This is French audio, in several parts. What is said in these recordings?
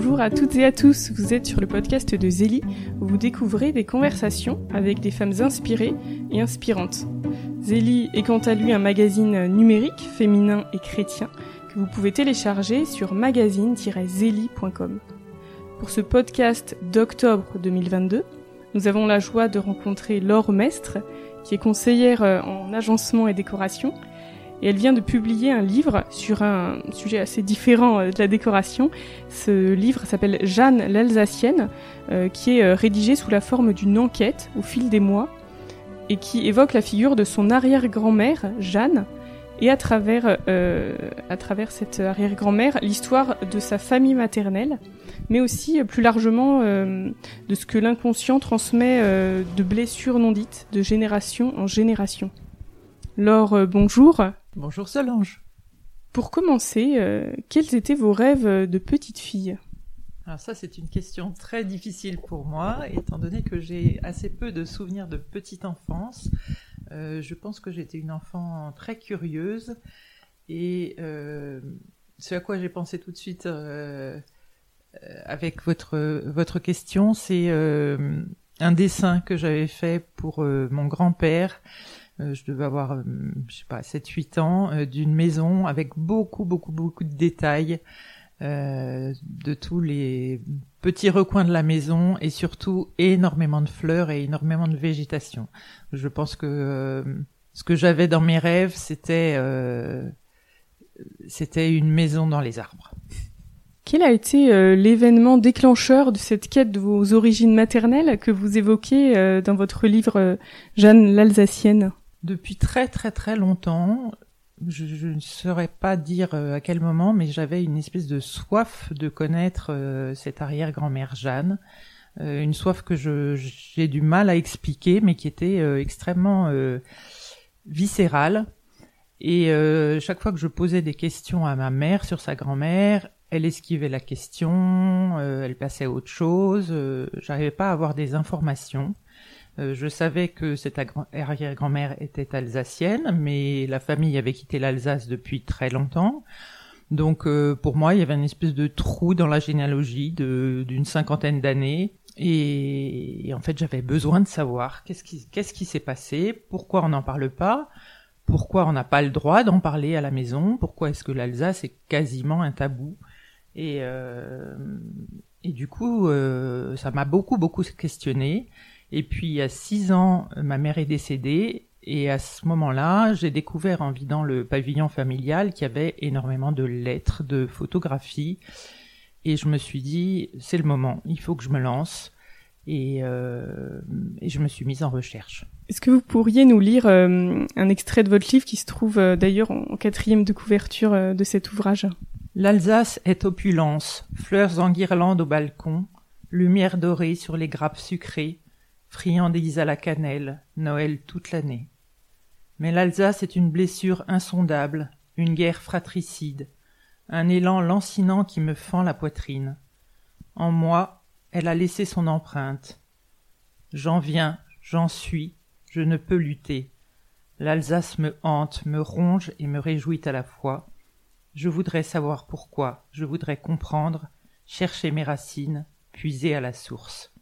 Bonjour à toutes et à tous, vous êtes sur le podcast de Zélie où vous découvrez des conversations avec des femmes inspirées et inspirantes. Zélie est quant à lui un magazine numérique, féminin et chrétien que vous pouvez télécharger sur magazine-zélie.com. Pour ce podcast d'octobre 2022, nous avons la joie de rencontrer Laure Mestre, qui est conseillère en agencement et décoration, et elle vient de publier un livre sur un sujet assez différent euh, de la décoration. Ce livre s'appelle Jeanne l'Alsacienne, euh, qui est euh, rédigé sous la forme d'une enquête au fil des mois et qui évoque la figure de son arrière-grand-mère, Jeanne, et à travers, à travers cette arrière-grand-mère, l'histoire de sa famille maternelle, mais aussi plus largement de ce que l'inconscient transmet de blessures non dites, de génération en génération. Laure, bonjour. Bonjour Solange. Pour commencer, euh, quels étaient vos rêves de petite fille? Alors ça, c'est une question très difficile pour moi, étant donné que j'ai assez peu de souvenirs de petite enfance. Euh, je pense que j'étais une enfant très curieuse et euh, ce à quoi j'ai pensé tout de suite avec votre votre question, c'est un dessin que j'avais fait pour mon grand-père euh, je devais avoir, euh, je sais pas, 7-8 ans, euh, d'une maison avec beaucoup, beaucoup, beaucoup de détails de tous les petits recoins de la maison et surtout énormément de fleurs et énormément de végétation. Je pense que ce que j'avais dans mes rêves, c'était c'était une maison dans les arbres. Quel a été l'événement déclencheur de cette quête de vos origines maternelles que vous évoquez dans votre livre Jeanne l'Alsacienne? Depuis très très très longtemps, je, ne saurais pas dire euh, à quel moment, mais j'avais une espèce de soif de connaître euh, cette arrière-grand-mère Jeanne, euh, une soif que j'ai du mal à expliquer, mais qui était extrêmement viscérale. Et chaque fois que je posais des questions à ma mère sur sa grand-mère, elle esquivait la question, elle passait à autre chose, j'arrivais pas à avoir des informations. Euh, je savais que cette arrière-grand-mère était alsacienne, mais la famille avait quitté l'Alsace depuis très longtemps. Donc euh, pour moi, il y avait une espèce de trou dans la généalogie d'une cinquantaine d'années. Et, en fait, j'avais besoin de savoir qu'est-ce qui qu'est-ce qui s'est passé, pourquoi on n'en parle pas, pourquoi on n'a pas le droit d'en parler à la maison, pourquoi est-ce que l'Alsace est quasiment un tabou. Et, euh, et du coup, ça m'a beaucoup beaucoup questionné. Et puis, à six ans, ma mère est décédée. Et à ce moment-là, j'ai découvert en vidant le pavillon familial qu'il y avait énormément de lettres, de photographies. Et je me suis dit, c'est le moment, il faut que je me lance. Et, euh, et je me suis mise en recherche. Est-ce que vous pourriez nous lire euh, un extrait de votre livre qui se trouve euh, d'ailleurs en quatrième de couverture euh, de cet ouvrage? L'Alsace est opulence, fleurs en guirlande au balcon, lumière dorée sur les grappes sucrées, friandises à la cannelle, Noël toute l'année. Mais l'Alsace est une blessure insondable, une guerre fratricide, un élan lancinant qui me fend la poitrine. En moi, elle a laissé son empreinte. J'en viens, j'en suis, je ne peux lutter. L'Alsace me hante, me ronge et me réjouit à la fois. Je voudrais savoir pourquoi, je voudrais comprendre, chercher mes racines, puiser à la source.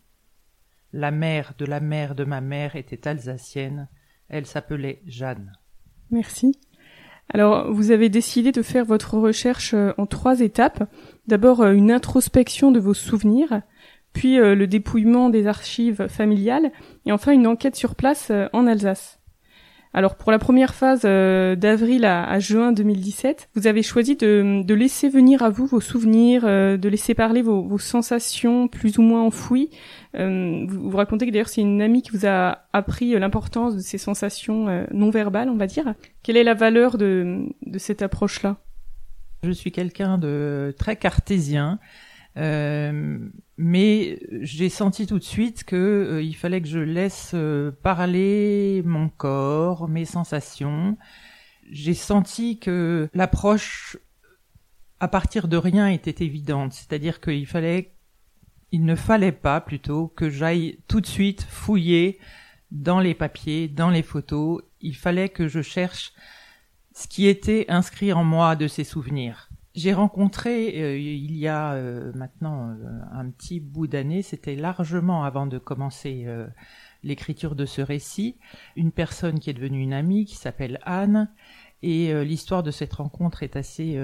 La mère de la mère de ma mère était alsacienne. Elle s'appelait Jeanne. Merci. Alors, vous avez décidé de faire votre recherche euh, en trois étapes. D'abord, euh, une introspection de vos souvenirs, puis euh, le dépouillement des archives familiales, et enfin une enquête sur place en Alsace. Alors pour la première phase euh, d'avril à, juin 2017, vous avez choisi de, laisser venir à vous vos souvenirs, euh, de laisser parler vos, sensations plus ou moins enfouies. Euh, vous, vous, racontez que d'ailleurs c'est une amie qui vous a appris l'importance de ces sensations non verbales, on va dire. Quelle est la valeur de cette approche-là? Je suis quelqu'un de très cartésien. Euh, mais j'ai senti tout de suite que euh, il fallait que je laisse euh, parler mon corps, mes sensations. J'ai senti que l'approche à partir de rien était évidente, c'est-à-dire qu'il ne fallait pas plutôt que j'aille tout de suite fouiller dans les papiers, dans les photos. Il fallait que je cherche ce qui était inscrit en moi de ces souvenirs J'ai rencontré euh, il y a euh, maintenant euh, un petit bout d'année, c'était largement avant de commencer l'écriture de ce récit, une personne qui est devenue une amie qui s'appelle Anne et l'histoire de cette rencontre est assez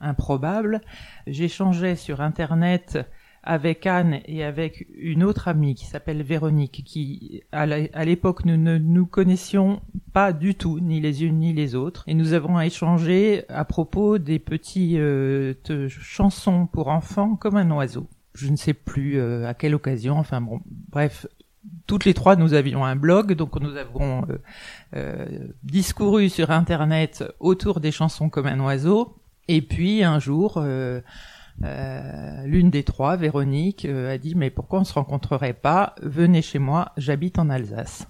improbable. J'échangeais sur internet avec Anne et avec une autre amie qui s'appelle Véronique, qui à l'époque nous ne nous connaissions pas du tout, ni les unes ni les autres, et nous avons échangé à propos des petites euh, chansons pour enfants comme un oiseau. Je ne sais plus euh, à quelle occasion, enfin bon, bref, toutes les trois, nous avions un blog, donc nous avons euh, discouru sur Internet autour des chansons comme un oiseau. Et puis un jour, euh, l'une des trois, Véronique, euh, a dit mais pourquoi on se rencontrerait pas? Venez chez moi, j'habite en Alsace.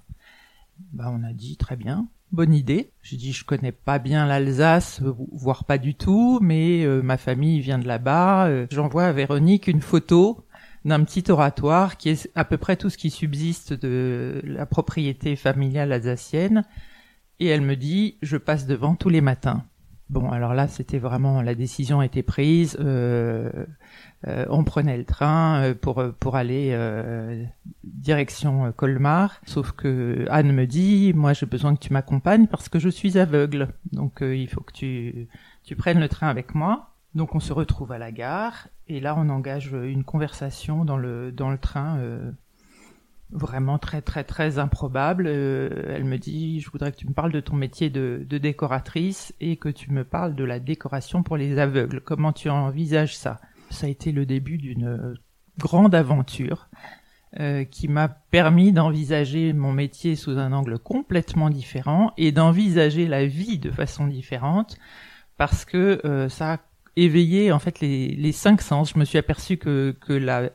Bah on a dit très bien, bonne idée. J'ai dit je connais pas bien l'Alsace, voire pas du tout, mais euh, ma famille vient de là-bas. J'envoie à Véronique une photo d'un petit oratoire qui est à peu près tout ce qui subsiste de la propriété familiale alsacienne. Et elle me dit je passe devant tous les matins. Bon, alors là, c'était vraiment la décision était prise. Euh, euh, on prenait le train euh, pour pour aller direction Colmar. Sauf que Anne me dit, moi, j'ai besoin que tu m'accompagnes parce que je suis aveugle. Donc, il faut que tu tu prennes le train avec moi. Donc, on se retrouve à la gare et là, on engage une conversation dans le dans le train vraiment très très très improbable. Euh, elle me dit, je voudrais que tu me parles de ton métier de, décoratrice et que tu me parles de la décoration pour les aveugles. Comment tu envisages ça? Ça a été le début d'une grande aventure euh, qui m'a permis d'envisager mon métier sous un angle complètement différent et d'envisager la vie de façon différente parce que euh, ça a éveillé en fait les, cinq sens. Je me suis aperçu que, que la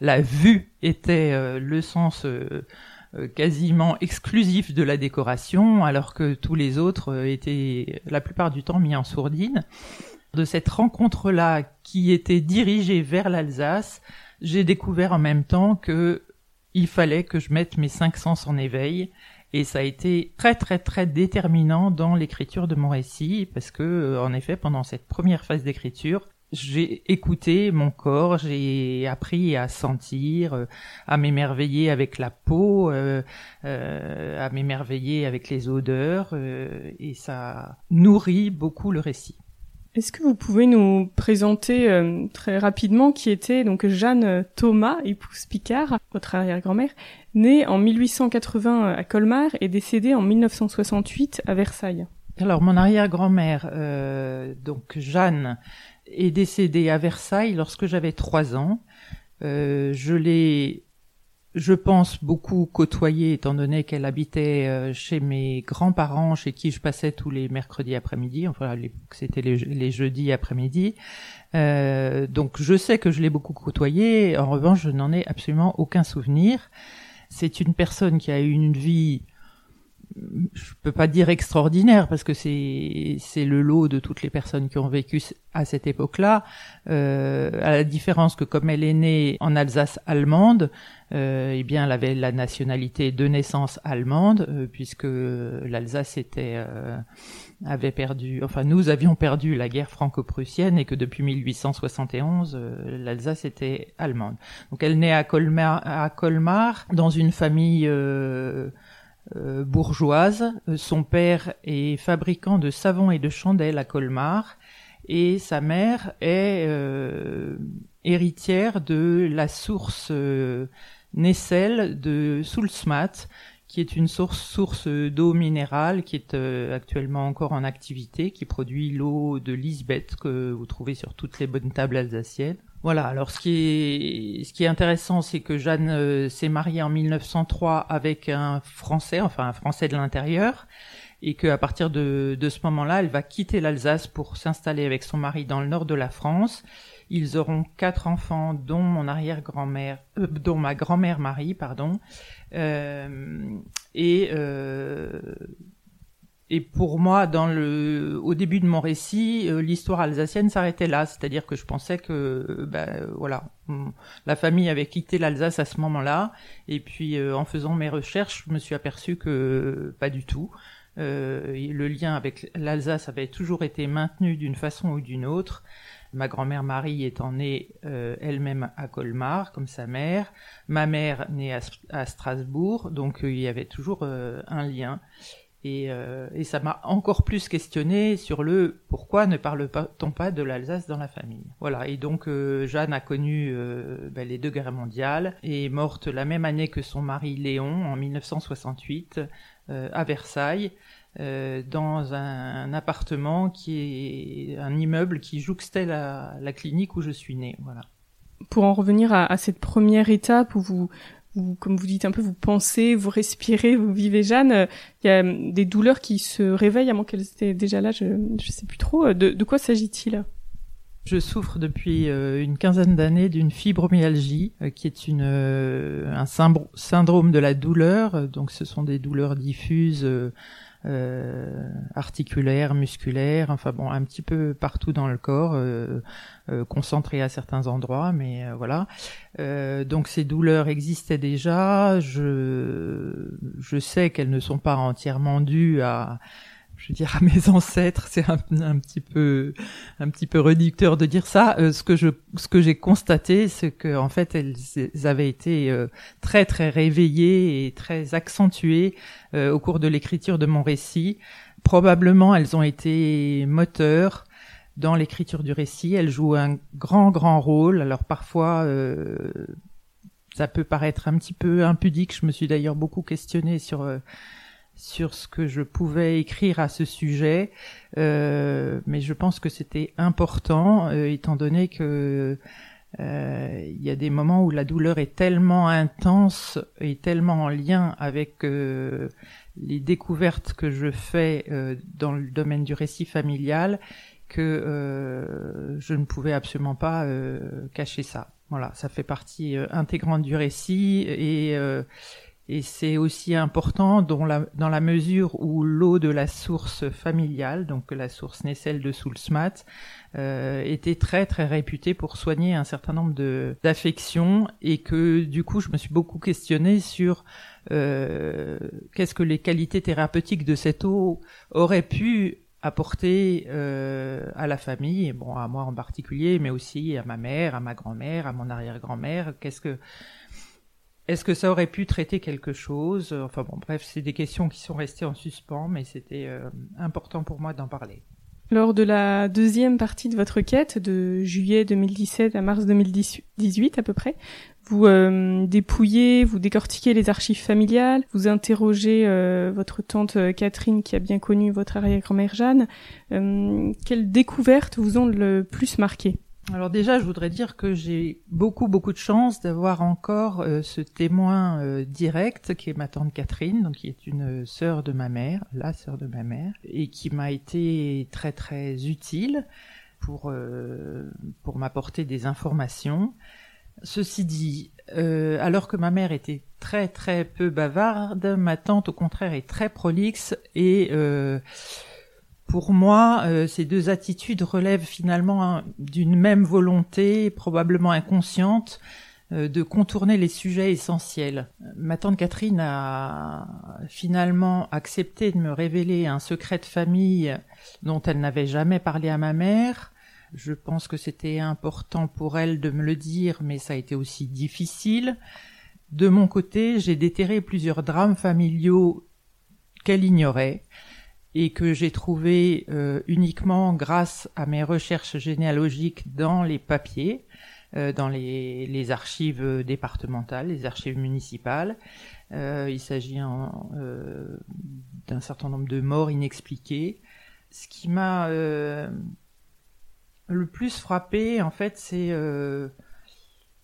la vue était euh, le sens euh, euh, quasiment exclusif de la décoration, alors que tous les autres étaient la plupart du temps mis en sourdine. De cette rencontre-là qui était dirigée vers l'Alsace, j'ai découvert en même temps que il fallait que je mette mes cinq sens en éveil et ça a été très très très déterminant dans l'écriture de mon récit parce que en effet pendant cette première phase d'écriture j'ai écouté mon corps, j'ai appris à sentir, euh, à m'émerveiller avec la peau, euh, euh, à m'émerveiller avec les odeurs, et ça nourrit beaucoup le récit. Est-ce que vous pouvez nous présenter très rapidement qui était donc Jeanne Thomas, épouse Picard, votre arrière-grand-mère, née en 1880 à Colmar et décédée en 1968 à Versailles? Alors mon arrière-grand-mère, donc Jeanne, est décédée à Versailles lorsque j'avais trois ans. Euh, je l'ai, je pense, beaucoup côtoyée étant donné qu'elle habitait euh, chez mes grands-parents, chez qui je passais tous les mercredis après-midi. Enfin, c'était les, jeudis après-midi. Euh, donc, je sais que je l'ai beaucoup côtoyée. En revanche, je n'en ai absolument aucun souvenir. C'est une personne qui a eu une vie je peux pas dire extraordinaire parce que c'est c'est le lot de toutes les personnes qui ont vécu à cette époque-là. Euh, à la différence que comme elle est née en Alsace allemande, euh, eh bien elle avait la nationalité de naissance allemande euh, puisque l'Alsace était euh, avait perdu, enfin nous avions perdu la guerre franco-prussienne et que depuis 1871 euh, l'Alsace était allemande. Donc elle naît à Colmar, à Colmar dans une famille euh, bourgeoise. Euh, son père est fabricant de savon et de chandelles à Colmar et sa mère est euh, héritière de la source Nessel de Soulsmat, qui est une source, source d'eau minérale qui est actuellement encore en activité, qui produit l'eau de Lisbeth que vous trouvez sur toutes les bonnes tables alsaciennes. Voilà. Alors ce qui est intéressant, c'est que Jeanne euh, s'est mariée en 1903 avec un Français, enfin un Français de l'intérieur, et qu'à partir de, de ce moment-là, elle va quitter l'Alsace pour s'installer avec son mari dans le nord de la France. Ils auront quatre enfants, dont mon arrière-grand-mère, euh, dont ma grand-mère Marie, pardon, euh, et et pour moi, au début de mon récit, euh, l'histoire alsacienne s'arrêtait là, c'est-à-dire que je pensais que, ben voilà, la famille avait quitté l'Alsace à ce moment-là, et puis euh, en faisant mes recherches, je me suis aperçu que pas du tout, le lien avec l'Alsace avait toujours été maintenu d'une façon ou d'une autre. Ma grand-mère Marie étant née elle-même à Colmar, comme sa mère. Ma mère née à, Strasbourg, donc il y avait toujours un lien. Euh, et, ça m'a encore plus questionné sur le pourquoi ne parle-t-on pas de l'Alsace dans la famille. Voilà, et donc euh, Jeanne a connu euh, ben, les deux guerres mondiales et est morte la même année que son mari Léon, en 1968, à Versailles. dans un, appartement qui est un immeuble qui jouxtait la, clinique où je suis née. Voilà. Pour en revenir à, à, cette première étape où vous comme vous dites un peu, vous pensez, vous respirez, vous vivez Jeanne, euh, il y a euh, des douleurs qui se réveillent, à moins qu'elles étaient déjà là, je ne sais plus trop. Euh, de, quoi s'agit-il? Je souffre depuis une quinzaine d'années d'une fibromyalgie, qui est une, un syndrome de la douleur. Donc, ce sont des douleurs diffuses euh, articulaires, musculaires, enfin bon, un petit peu partout dans le corps, euh, euh concentrées à certains endroits, mais euh, voilà. donc ces douleurs existaient déjà. Je, je sais qu'elles ne sont pas entièrement dues à je veux dire à mes ancêtres, c'est un, petit peu un petit peu réducteur de dire ça. Euh, ce que je ce que j'ai constaté, c'est que en fait elles, avaient été euh, très très réveillées et très accentuées euh, au cours de l'écriture de mon récit. Probablement, elles ont été moteurs dans l'écriture du récit. Elles jouent un grand grand rôle. Alors parfois ça peut paraître un petit peu impudique. Je me suis d'ailleurs beaucoup questionnée sur sur ce que je pouvais écrire à ce sujet, euh, mais je pense que c'était important, euh, étant donné que euh, il y a des moments où la douleur est tellement intense et tellement en lien avec les découvertes que je fais dans le domaine du récit familial que je ne pouvais absolument pas cacher ça. Voilà, ça fait partie intégrante du récit et et c'est aussi important dans la, dans la mesure où l'eau de la source familiale, donc la source Nessel de Soulsmat, euh, était très très réputée pour soigner un certain nombre de d'affections et que du coup je me suis beaucoup questionnée sur euh, qu'est-ce que les qualités thérapeutiques de cette eau auraient pu apporter euh, à la famille, bon à moi en particulier, mais aussi à ma mère, à ma grand-mère, à mon arrière-grand-mère. Qu'est-ce que est-ce que ça aurait pu traiter quelque chose? Enfin bon, bref, c'est des questions qui sont restées en suspens, mais c'était euh, important pour moi d'en parler. Lors de la deuxième partie de votre quête, de juillet 2017 à mars 2018 à peu près, vous euh, dépouillez, vous décortiquez les archives familiales, vous interrogez euh, votre tante Catherine qui a bien connu votre arrière-grand-mère Jeanne. quelles découvertes vous ont le plus marqué alors déjà, je voudrais dire que j'ai beaucoup beaucoup de chance d'avoir encore euh, ce témoin euh, direct qui est ma tante Catherine, donc qui est une sœur de ma mère, la sœur de ma mère, et qui m'a été très très utile pour euh, pour m'apporter des informations. Ceci dit, alors que ma mère était très très peu bavarde, ma tante au contraire est très prolixe et pour moi, euh, ces deux attitudes relèvent finalement d'une même volonté, probablement inconsciente, euh, de contourner les sujets essentiels. Ma tante Catherine a finalement accepté de me révéler un secret de famille dont elle n'avait jamais parlé à ma mère. Je pense que c'était important pour elle de me le dire, mais ça a été aussi difficile. De mon côté, j'ai déterré plusieurs drames familiaux qu'elle ignorait et que j'ai trouvé euh, uniquement grâce à mes recherches généalogiques dans les papiers, euh, dans les, les, archives départementales, les archives municipales. Euh, il s'agit d'un certain nombre de morts inexpliquées. Ce qui m'a le plus frappé, en fait, c'est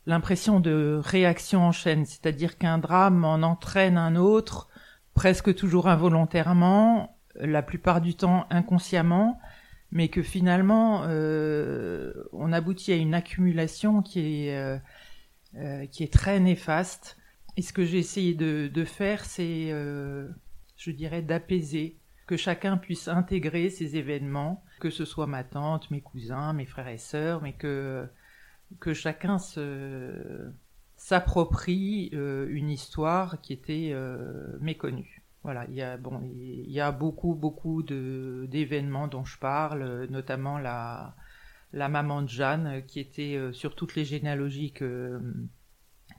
l'impression de réaction en chaîne, c'est-à-dire qu'un drame en entraîne un autre, presque toujours involontairement, la plupart du temps inconsciemment, mais que finalement euh, on aboutit à une accumulation qui est euh, euh, qui est très néfaste. Et ce que j'ai essayé de, faire, c'est, je dirais, d'apaiser, que chacun puisse intégrer ces événements, que ce soit ma tante, mes cousins, mes frères et sœurs, mais que que chacun se s'approprie une histoire qui était méconnue. Voilà, il y a bon, il y a beaucoup beaucoup d'événements dont je parle, notamment la la maman de Jeanne qui était sur toutes les généalogies que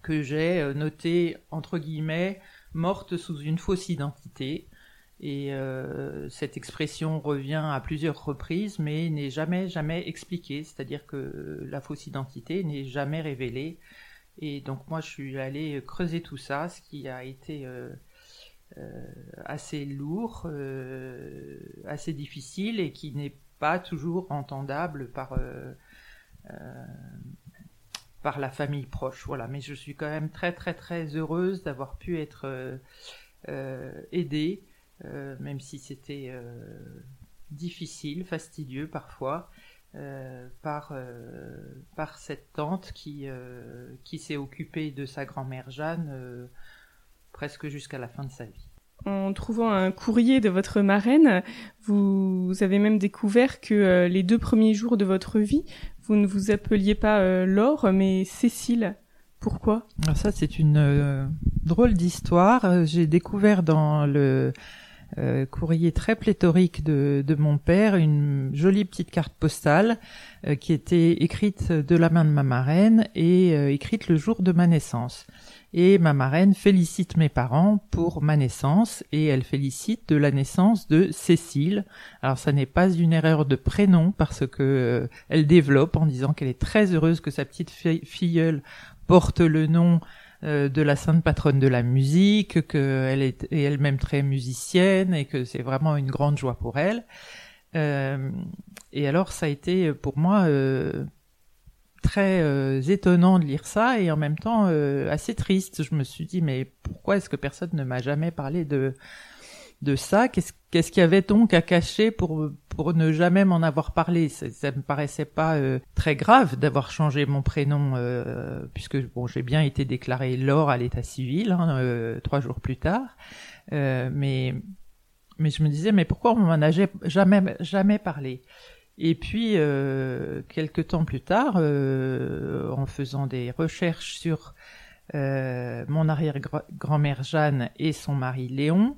j'ai notées entre guillemets morte sous une fausse identité. Et euh, cette expression revient à plusieurs reprises, mais n'est jamais, jamais expliquée. C'est-à-dire que la fausse identité n'est jamais révélée. Et donc moi, je suis allée creuser tout ça, ce qui a été euh, euh, assez lourd, assez difficile et qui n'est pas toujours entendable par par la famille proche. Voilà, mais je suis quand même très très très heureuse d'avoir pu être aidée euh, même si c'était euh, difficile, fastidieux parfois, euh, par, par cette tante qui, qui s'est occupée de sa grand-mère Jeanne presque jusqu'à la fin de sa vie. En trouvant un courrier de votre marraine, vous avez même découvert que les deux premiers jours de votre vie, vous ne vous appeliez pas Laure, mais Cécile. Pourquoi? Alors Ça, c'est une drôle d'histoire. J'ai découvert dans le euh, courrier très pléthorique de, de, mon père, une jolie petite carte postale euh, qui était écrite de la main de ma marraine et euh, écrite le jour de ma naissance. Et ma marraine félicite mes parents pour ma naissance et elle félicite de la naissance de Cécile. Alors ça n'est pas une erreur de prénom parce que elle développe en disant qu'elle est très heureuse que sa petite filleule porte le nom euh, de la sainte patronne de la musique, qu'elle est elle-même très musicienne et que c'est vraiment une grande joie pour elle. Euh, et alors ça a été pour moi euh, très étonnant de lire ça et en même temps assez triste. Je me suis dit mais pourquoi est-ce que personne ne m'a jamais parlé de de ça? Qu'est-ce qu'il y avait donc à cacher pour pour ne jamais m'en avoir parlé? Ça, ça me paraissait pas euh, très grave d'avoir changé mon prénom euh, puisque bon j'ai bien été déclaré Laure à l'état civil hein, euh, trois jours plus tard. Mais mais je me disais mais pourquoi on m'en a jamais jamais parlé? Et puis quelques temps plus tard en faisant des recherches sur mon arrière-grand-mère Jeanne et son mari Léon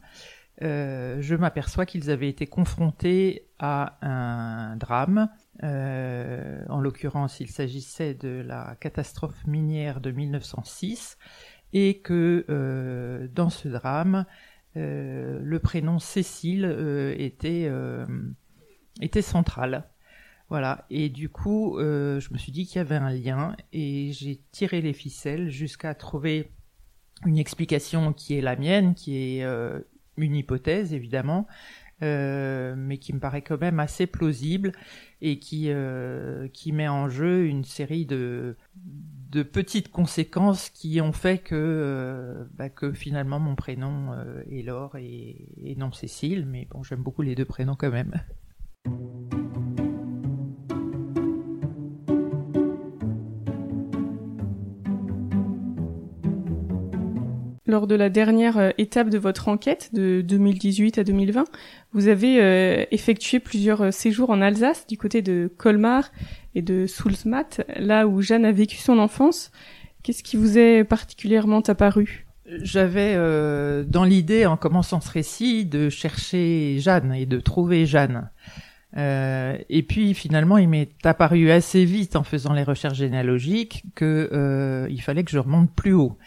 euh, je m'aperçois qu'ils avaient été confrontés à un drame. Euh, en l'occurrence, il s'agissait de la catastrophe minière de 1906 et que euh, dans ce drame, le prénom Cécile était, était central. Voilà, et du coup, je me suis dit qu'il y avait un lien et j'ai tiré les ficelles jusqu'à trouver une explication qui est la mienne, qui est une hypothèse évidemment, euh, mais qui me paraît quand même assez plausible et qui euh, qui met en jeu une série de de petites conséquences qui ont fait que euh, bah, que finalement mon prénom est Laure et non Cécile, mais bon j'aime beaucoup les deux prénoms quand même. Lors de la dernière euh, étape de votre enquête de 2018 à 2020, vous avez euh, effectué plusieurs euh, séjours en Alsace, du côté de Colmar et de Soulsmat, là où Jeanne a vécu son enfance. Qu'est-ce qui vous est particulièrement apparu? J'avais dans l'idée, en commençant ce récit, de chercher Jeanne et de trouver Jeanne. Et puis finalement, il m'est apparu assez vite en faisant les recherches généalogiques que il fallait que je remonte plus haut.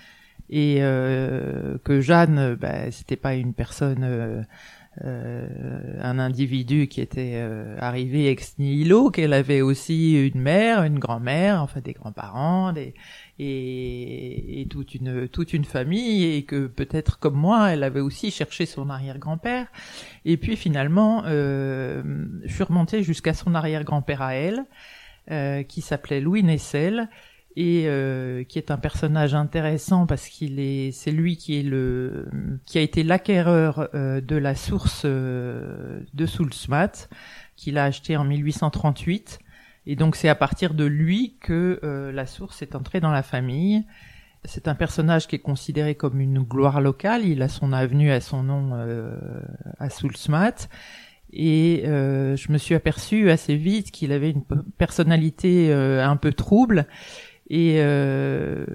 Et euh, que Jeanne, bah, c'était pas une personne, euh, euh, un individu qui était euh, arrivé ex nihilo, qu'elle avait aussi une mère, une grand-mère, enfin des grands-parents, des, et, et, toute une toute une famille, et que peut-être comme moi, elle avait aussi cherché son arrière-grand-père. Et puis finalement, je suis remontée jusqu'à son arrière-grand-père à elle, qui s'appelait Louis Nessel et euh, qui est un personnage intéressant parce qu'il est c'est lui qui est le qui a été l'acquéreur euh, de la source euh, de Soulsmat qu'il a acheté en 1838 et donc c'est à partir de lui que la source est entrée dans la famille. C'est un personnage qui est considéré comme une gloire locale, il a son avenue à son nom à Soulsmat et je me suis aperçu assez vite qu'il avait une personnalité un peu trouble et, euh,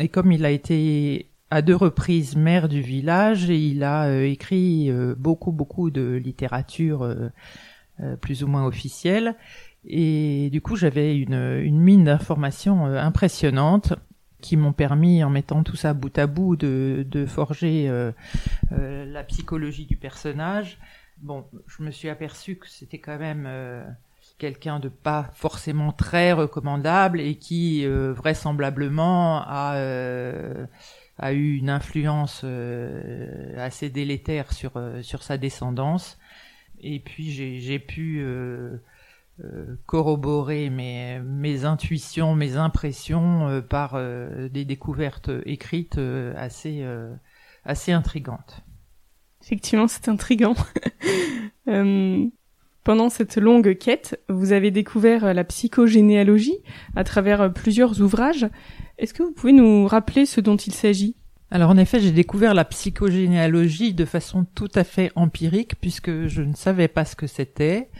et comme il a été à deux reprises maire du village il a écrit beaucoup beaucoup de littérature plus ou moins officielle. Et du coup, j'avais une, une mine d'informations impressionnante qui m'ont permis, en mettant tout ça bout à bout, de, de forger euh, euh, la psychologie du personnage. Bon, je me suis aperçu que c'était quand même euh, quelqu'un de pas forcément très recommandable et qui vraisemblablement a a eu une influence assez délétère sur sur sa descendance. Et puis j'ai pu euh, corroborer mes, mes intuitions, mes impressions euh, par euh, des découvertes écrites assez, assez intrigantes. Effectivement, c'est intrigant. pendant cette longue quête, vous avez découvert la psychogénéalogie à travers plusieurs ouvrages. Est-ce que vous pouvez nous rappeler ce dont il s'agit? Alors en effet, j'ai découvert la psychogénéalogie de façon tout à fait empirique puisque je ne savais pas ce que c'était.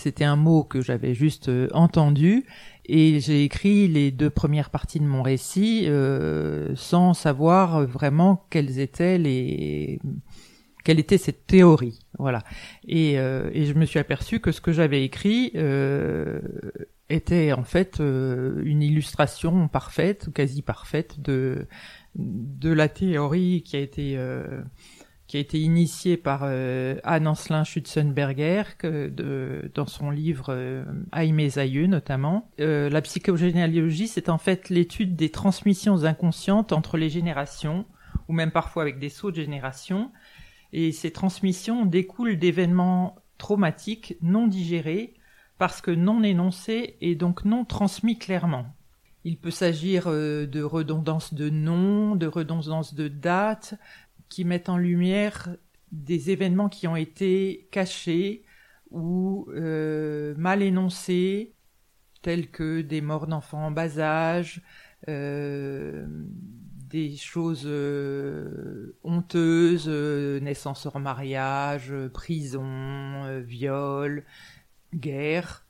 C'était un mot que j'avais juste euh, entendu et j'ai écrit les deux premières parties de mon récit euh, sans savoir vraiment quelles étaient les quelle était cette théorie, voilà. Et, euh, et je me suis aperçu que ce que j'avais écrit était en fait une illustration parfaite, quasi parfaite de de la théorie qui a été qui a été initié par euh, Anne Ancelin Schutzenberger dans son livre euh, Aïe aïeux notamment. Euh, la psychogénéalogie, c'est en fait l'étude des transmissions inconscientes entre les générations, ou même parfois avec des sauts de génération. Et ces transmissions découlent d'événements traumatiques non digérés, parce que non énoncés et donc non transmis clairement. Il peut s'agir euh, de redondance de noms, de redondance de dates, qui mettent en lumière des événements qui ont été cachés ou euh, mal énoncés, tels que des morts d'enfants en bas âge, euh, des choses euh, honteuses, naissance hors mariage, prison, viol, guerre.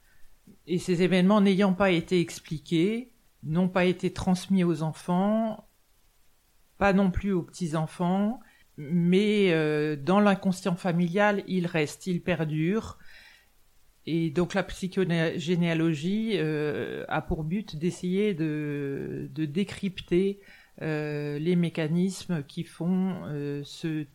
Et ces événements n'ayant pas été expliqués, n'ont pas été transmis aux enfants, pas non plus aux petits-enfants, mais euh, dans l'inconscient familial, il reste, il perdure. Et donc la psychogénéalogie euh, a pour but d'essayer de, décrypter euh, les mécanismes qui font se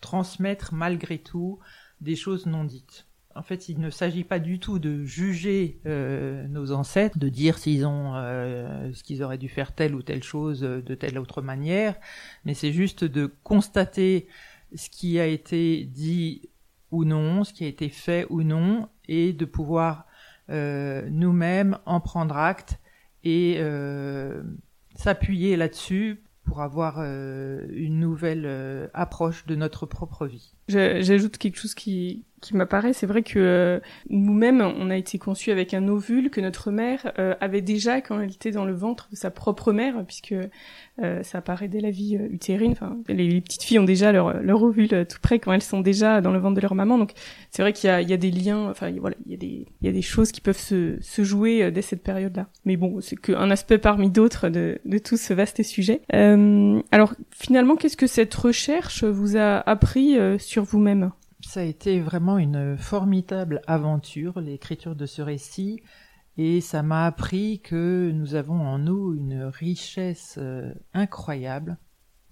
transmettre malgré tout des choses non dites. En fait, il ne s'agit pas du tout de juger euh, nos ancêtres, de dire s'ils ont euh, ce qu'ils auraient dû faire telle ou telle chose euh, de telle autre manière, mais c'est juste de constater ce qui a été dit ou non, ce qui a été fait ou non, et de pouvoir nous-mêmes en prendre acte et s'appuyer là-dessus pour avoir une nouvelle approche de notre propre vie. J'ajoute quelque chose qui, qui m'apparaît, c'est vrai que euh, nous-mêmes, on a été conçus avec un ovule que notre mère euh, avait déjà quand elle était dans le ventre de sa propre mère, puisque euh, ça apparaît dès la vie utérine. Enfin, les, petites filles ont déjà leur, leur ovule tout près quand elles sont déjà dans le ventre de leur maman. Donc, c'est vrai qu'il y y a des liens. Enfin, voilà, il y a des, il y a des choses qui peuvent se, se jouer dès cette période-là. Mais bon, c'est qu'un aspect parmi d'autres de, de tout ce vaste sujet. alors, finalement, qu'est-ce que cette recherche vous a appris sur vous-même? Ça a été vraiment une formidable aventure, l'écriture de ce récit, et ça m'a appris que nous avons en nous une richesse euh, incroyable,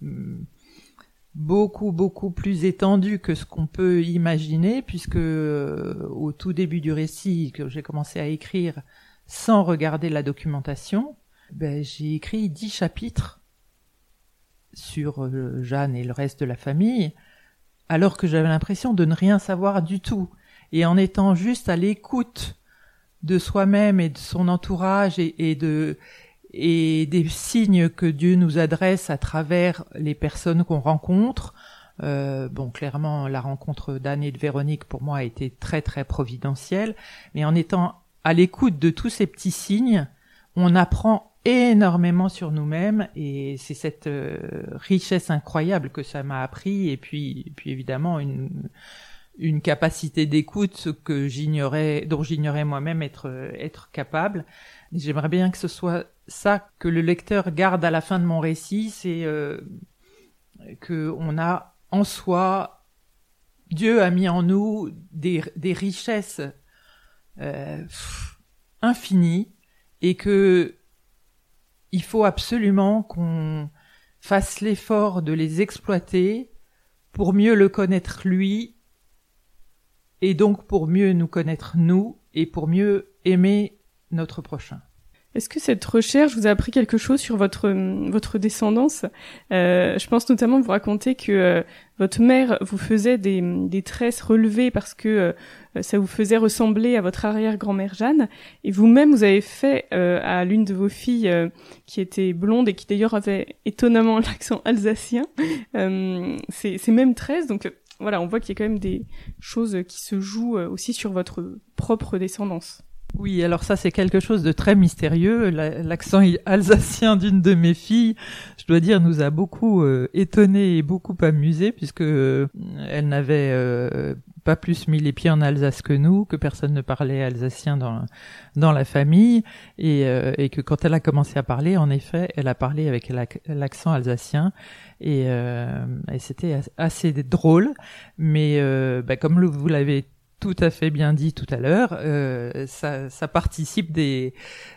hmm, beaucoup beaucoup plus étendue que ce qu'on peut imaginer, puisque euh, au tout début du récit que j'ai commencé à écrire sans regarder la documentation, ben, j'ai écrit dix chapitres sur euh, Jeanne et le reste de la famille, alors que j'avais l'impression de ne rien savoir du tout. Et en étant juste à l'écoute de soi-même et de son entourage et, de des signes que Dieu nous adresse à travers les personnes qu'on rencontre. Euh, bon, clairement, la rencontre d'Anne et de Véronique pour moi a été très très providentielle, mais en étant à l'écoute de tous ces petits signes, on apprend énormément sur nous-mêmes et c'est cette euh, richesse incroyable que ça m'a appris et puis puis évidemment une une capacité d'écoute que j'ignorais dont j'ignorais moi-même être être capable. J'aimerais bien que ce soit ça que le lecteur garde à la fin de mon récit c'est euh, que on a en soi, Dieu a mis en nous des, des richesses euh, infinies et que il faut absolument qu'on fasse l'effort de les exploiter pour mieux le connaître lui et donc pour mieux nous connaître nous et pour mieux aimer notre prochain. Est-ce que cette recherche vous a appris quelque chose sur votre votre descendance? Euh, Je pense notamment vous raconter que euh, votre mère vous faisait des, des tresses relevées parce que euh, ça vous faisait ressembler à votre arrière-grand-mère Jeanne, et vous-même vous avez fait euh, à l'une de vos filles qui était blonde et qui d'ailleurs avait étonnamment l'accent alsacien ces, ces mêmes tresses. Donc voilà, on voit qu'il y a quand même des choses qui se jouent aussi sur votre propre descendance. Oui, alors ça c'est quelque chose de très mystérieux. L'accent alsacien d'une de mes filles, je dois dire, nous a beaucoup euh, étonné et beaucoup amusé puisque euh, elle n'avait euh, pas plus mis les pieds en Alsace que nous, que personne ne parlait alsacien dans dans la famille et, et que quand elle a commencé à parler, en effet, elle a parlé avec l'accent alsacien et, et c'était assez drôle. Mais bah, comme vous l'avez tout à fait bien dit tout à l'heure, euh, ça, ça, participe des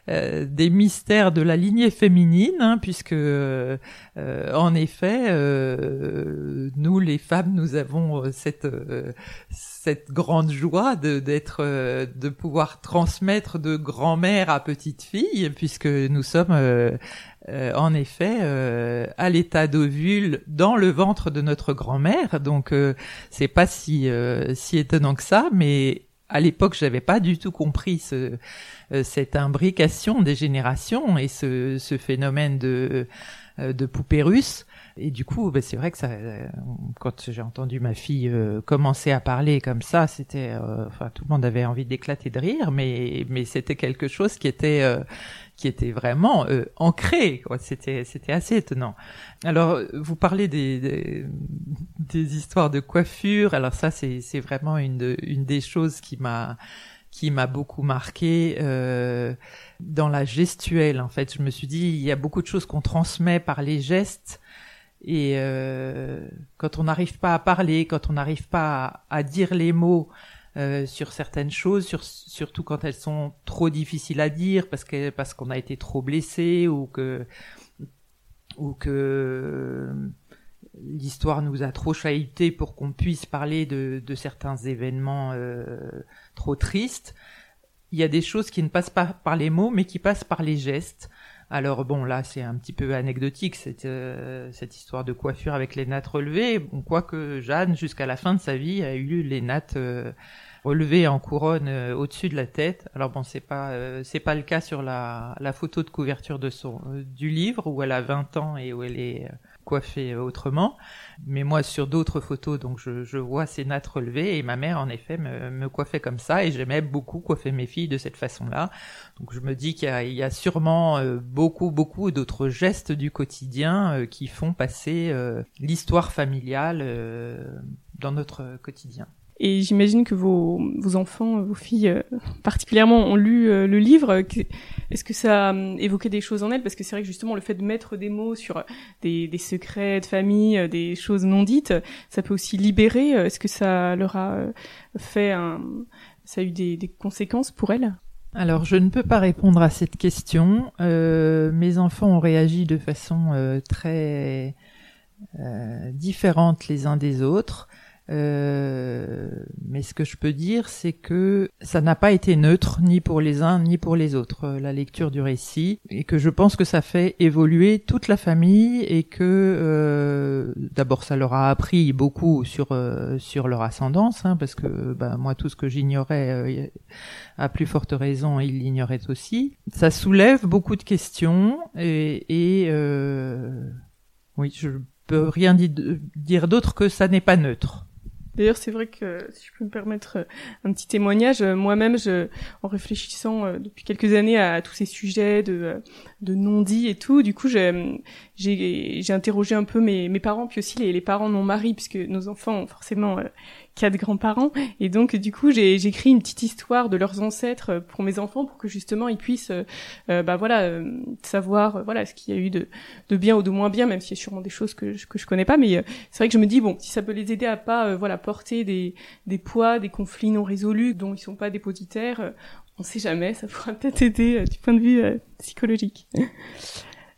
euh, des mystères de la lignée féminine, hein, puisque euh, en effet, euh, nous les femmes, nous avons cette euh, cette grande joie de d'être de pouvoir transmettre de grand-mère à petite fille, puisque nous sommes euh, en effet euh, à l'état d'ovule dans le ventre de notre grand-mère. Donc euh, c'est pas si si étonnant que ça, mais à l'époque, j'avais pas du tout compris ce, cette imbrication des générations et ce, phénomène de de poupée. Et du coup, ben, c'est vrai que ça, quand j'ai entendu ma fille commencer à parler comme ça, c'était, enfin, tout le monde avait envie d'éclater de rire, mais mais c'était quelque chose qui était qui était vraiment euh, ancré. C'était c'était assez étonnant. Alors vous parlez des, des, histoires de coiffure. Alors ça c'est c'est vraiment une une des choses qui m'a qui m'a beaucoup marqué euh, dans la gestuelle. En fait, je me suis dit il y a beaucoup de choses qu'on transmet par les gestes. Et euh, quand on n'arrive pas à parler, quand on n'arrive pas à, dire les mots, euh, sur certaines choses, sur, surtout quand elles sont trop difficiles à dire parce que parce qu'on a été trop blessé ou que ou que l'histoire nous a trop chahuté pour qu'on puisse parler de, de certains événements euh, trop tristes. Il y a des choses qui ne passent pas par les mots, mais qui passent par les gestes. Alors bon, là c'est un petit peu anecdotique cette, euh, cette histoire de coiffure avec les nattes relevées. Bon, quoique Jeanne, jusqu'à la fin de sa vie, a eu les nattes relevé en couronne euh, au-dessus de la tête. Alors bon, c'est pas euh, c'est pas le cas sur la, la photo de couverture de son euh, du livre où elle a 20 ans et où elle est coiffée autrement. Mais moi, sur d'autres photos, donc je, vois ces nattes relevées et ma mère, en effet, me, coiffait comme ça et j'aimais beaucoup coiffer mes filles de cette façon-là. Donc je me dis qu'il y, y, a sûrement beaucoup, beaucoup d'autres gestes du quotidien qui font passer l'histoire familiale dans notre quotidien. Et j'imagine que vos, vos enfants, vos filles euh, particulièrement, ont lu euh, le livre. Est-ce que ça a euh, évoqué des choses en elles? Parce que c'est vrai que justement le fait de mettre des mots sur des, des secrets de famille, des choses non dites, ça peut aussi libérer. Est-ce que ça leur a fait un... ça a eu des, conséquences pour elles? Alors, je ne peux pas répondre à cette question. Euh, mes enfants ont réagi de façon très euh, différente les uns des autres. Euh, mais ce que je peux dire, c'est que ça n'a pas été neutre ni pour les uns ni pour les autres, euh, la lecture du récit, et que je pense que ça fait évoluer toute la famille et que euh, d'abord ça leur a appris beaucoup sur euh, sur leur ascendance, hein, parce que bah, moi tout ce que j'ignorais, à plus forte raison, ils l'ignoraient aussi. Ça soulève beaucoup de questions et, et oui, je peux rien dire d'autre que ça n'est pas neutre. D'ailleurs, c'est vrai que si je peux me permettre euh, un petit témoignage, euh, moi-même, en réfléchissant euh, depuis quelques années à, tous ces sujets de, non-dits et tout, du coup, j'ai, interrogé un peu mes, parents, puis aussi les, les parents non maris, puisque nos enfants ont forcément quatre grands-parents. Et donc du coup j'ai écrit une petite histoire de leurs ancêtres pour mes enfants pour que justement ils puissent bah voilà savoir voilà ce qu'il y a eu de, de bien ou de moins bien même s'il y a sûrement des choses que je, que je connais pas. Mais c'est vrai que je me dis bon si ça peut les aider à pas voilà porter des des poids des conflits non résolus dont ils sont pas dépositaires on sait jamais ça pourra peut-être aider du point de vue psychologique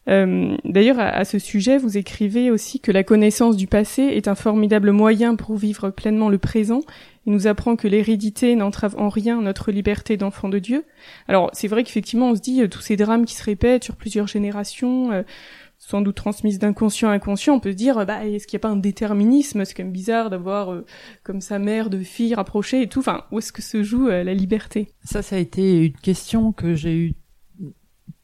euh, D'ailleurs, à, ce sujet, vous écrivez aussi que la connaissance du passé est un formidable moyen pour vivre pleinement le présent. Il nous apprend que l'hérédité n'entrave en rien notre liberté d'enfant de Dieu. Alors, c'est vrai qu'effectivement, on se dit, euh, tous ces drames qui se répètent sur plusieurs générations, euh, sans doute transmises d'inconscient à inconscient, on peut se dire, bah, est-ce qu'il n'y a pas un déterminisme? C'est quand même bizarre d'avoir comme sa mère de fille rapprochée et tout. Enfin, où est-ce que se joue la liberté? Ça, ça a été une question que j'ai eu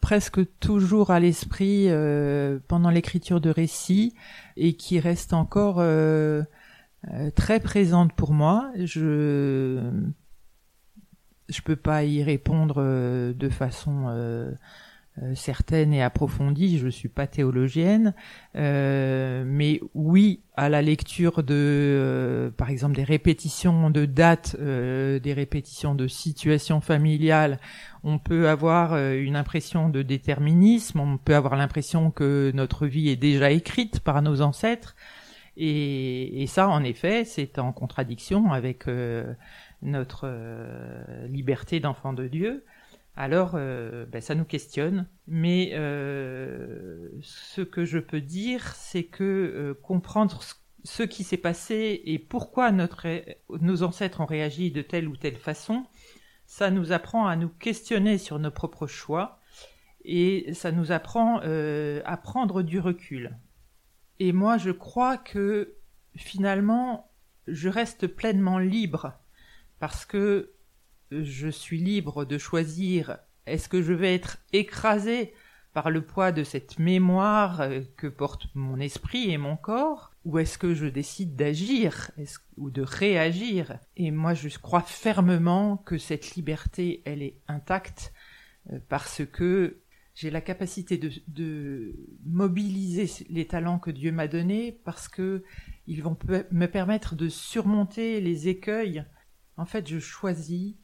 presque toujours à l'esprit euh, pendant l'écriture de récits et qui reste encore euh, euh, très présente pour moi. Je je peux pas y répondre de façon euh, certaine et approfondie. Je suis pas théologienne, euh, mais oui, à la lecture de, euh, par exemple, des répétitions de dates, des répétitions de situations familiales, on peut avoir une impression de déterminisme. On peut avoir l'impression que notre vie est déjà écrite par nos ancêtres. Et, et ça, en effet, c'est en contradiction avec notre liberté d'enfant de Dieu alors euh, ben, ça nous questionne. Mais euh, ce que je peux dire, c'est que euh, comprendre ce qui s'est passé et pourquoi nos ancêtres ont réagi de telle ou telle façon, ça nous apprend à nous questionner sur nos propres choix et ça nous apprend à prendre du recul. Et moi, je crois que finalement, je reste pleinement libre parce que je suis libre de choisir est-ce que je vais être écrasé par le poids de cette mémoire euh, que porte mon esprit et mon corps ou est-ce que je décide d'agir ou de réagir? Et moi, je crois fermement que cette liberté, elle est intacte euh, parce que j'ai la capacité de, de, mobiliser les talents que Dieu m'a donnés parce que ils vont me permettre de surmonter les écueils. En fait, je choisis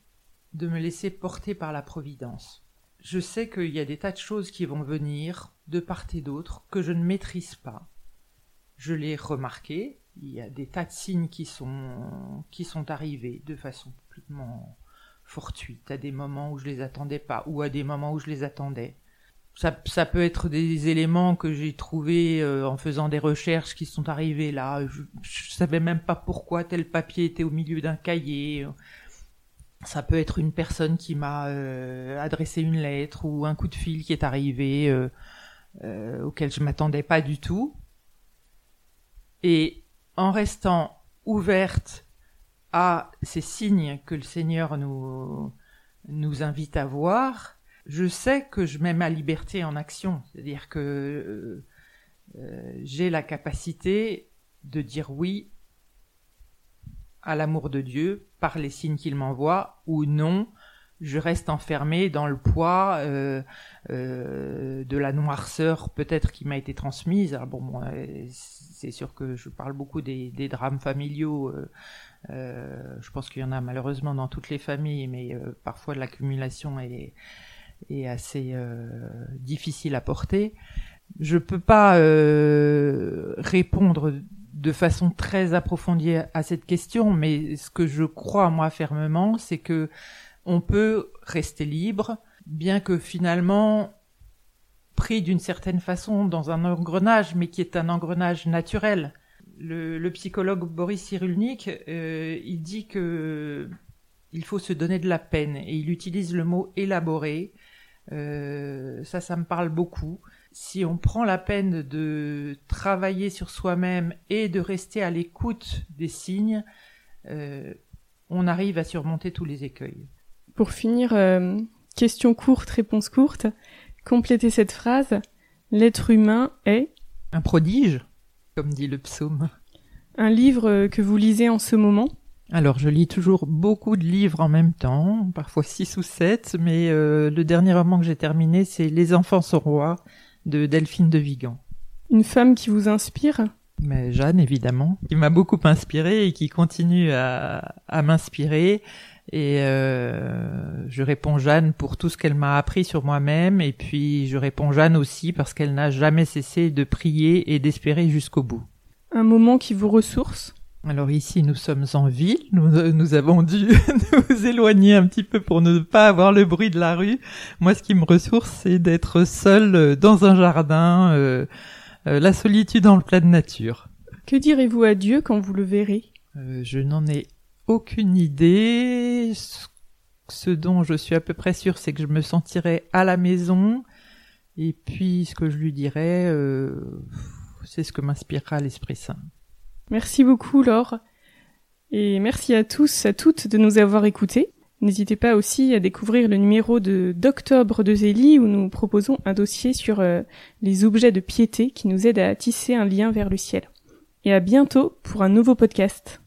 de me laisser porter par la Providence. Je sais qu'il y a des tas de choses qui vont venir de part et d'autre que je ne maîtrise pas. Je l'ai remarqué, il y a des tas de signes qui sont, qui sont arrivés de façon complètement fortuite, à des moments où je les attendais pas, ou à des moments où je les attendais. Ça, peut être des éléments que j'ai trouvés euh, en faisant des recherches qui sont arrivés là. Je, je savais même pas pourquoi tel papier était au milieu d'un cahier. Ça peut être une personne qui m'a euh, adressé une lettre ou un coup de fil qui est arrivé euh, euh, auquel je m'attendais pas du tout. Et en restant ouverte à ces signes que le Seigneur nous, nous invite à voir, je sais que je mets ma liberté en action. C'est-à-dire que j'ai la capacité de dire oui à l'amour de Dieu par les signes qu'il m'envoie ou non je reste enfermé dans le poids euh, euh, de la noirceur peut-être qui m'a été transmise. Alors bon, c'est sûr que je parle beaucoup des, des drames familiaux. Euh, je pense qu'il y en a malheureusement dans toutes les familles, mais parfois l'accumulation est, est assez difficile à porter. Je peux pas répondre de façon très approfondie à cette question, mais ce que je crois moi fermement, c'est que on peut rester libre, bien que finalement pris d'une certaine façon dans un engrenage, mais qui est un engrenage naturel. Le, psychologue Boris Cyrulnik, euh, il dit que il faut se donner de la peine et il utilise le mot élaborer. Euh, ça, ça me parle beaucoup si on prend la peine de travailler sur soi-même et de rester à l'écoute des signes, euh, on arrive à surmonter tous les écueils. Pour finir, euh, question courte, réponse courte. Complétez cette phrase. L'être humain est un prodige, comme dit le psaume. Un livre que vous lisez en ce moment alors, je lis toujours beaucoup de livres en même temps, parfois six ou sept, mais euh, le dernier roman que j'ai terminé, c'est Les enfants sont rois de Delphine de Vigan. Une femme qui vous inspire? Mais Jeanne, évidemment, qui m'a beaucoup inspiré et qui continue à, à m'inspirer. Et euh, je réponds Jeanne pour tout ce qu'elle m'a appris sur moi-même. Et puis je réponds Jeanne aussi parce qu'elle n'a jamais cessé de prier et d'espérer jusqu'au bout. Un moment qui vous ressource? Alors ici, nous sommes en ville. Nous, nous avons dû nous éloigner un petit peu pour ne pas avoir le bruit de la rue. Moi, ce qui me ressource, c'est d'être seul dans un jardin, euh, euh, la solitude en pleine nature. Que direz-vous à Dieu quand vous le verrez? Euh, Je n'en ai aucune idée. Ce dont je suis à peu près sûre, c'est que je me sentirai à la maison. Et puis, ce que je lui dirai, c'est ce que m'inspirera l'Esprit Saint. Merci beaucoup Laure. Et merci à tous, à toutes de nous avoir écoutés. N'hésitez pas aussi à découvrir le numéro de d'octobre de Zélie où nous proposons un dossier sur euh, les objets de piété qui nous aident à tisser un lien vers le ciel. Et à bientôt pour un nouveau podcast.